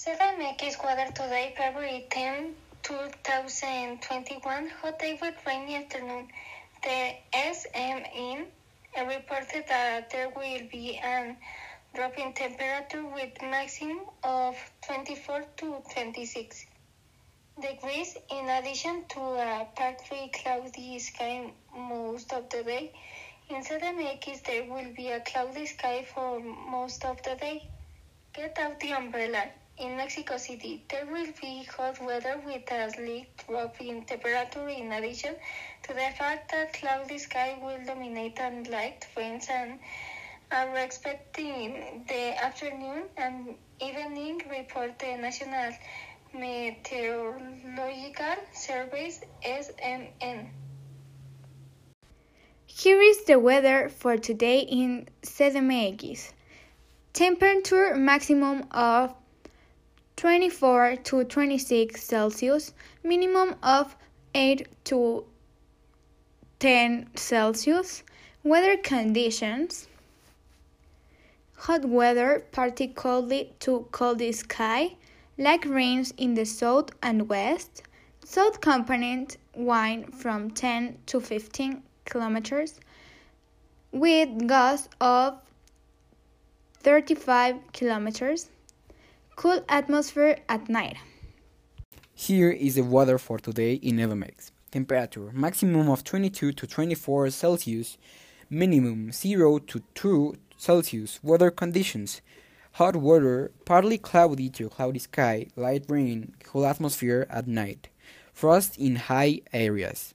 7MX weather today, February 10, 2021. Hot day with rainy afternoon. The SMN reported that there will be an drop in temperature with maximum of 24 to 26 degrees. In addition to a partly cloudy sky most of the day, in CDMX there will be a cloudy sky for most of the day. Get out the umbrella. In Mexico City, there will be hot weather with a slight drop in temperature in addition to the fact that cloudy sky will dominate and light rains and are expecting the afternoon and evening report the National Meteorological Service SMN. Here is the weather for today in CDMX. Temperature maximum of 24 to 26 Celsius, minimum of 8 to 10 Celsius. Weather conditions hot weather, particularly to cloudy sky, like rains in the south and west. South component wind from 10 to 15 kilometers with gusts of 35 kilometers. Cool atmosphere at night. Here is the weather for today in Edomex. Temperature maximum of 22 to 24 Celsius, minimum 0 to 2 Celsius. Weather conditions hot weather, partly cloudy to cloudy sky, light rain, cool atmosphere at night. Frost in high areas.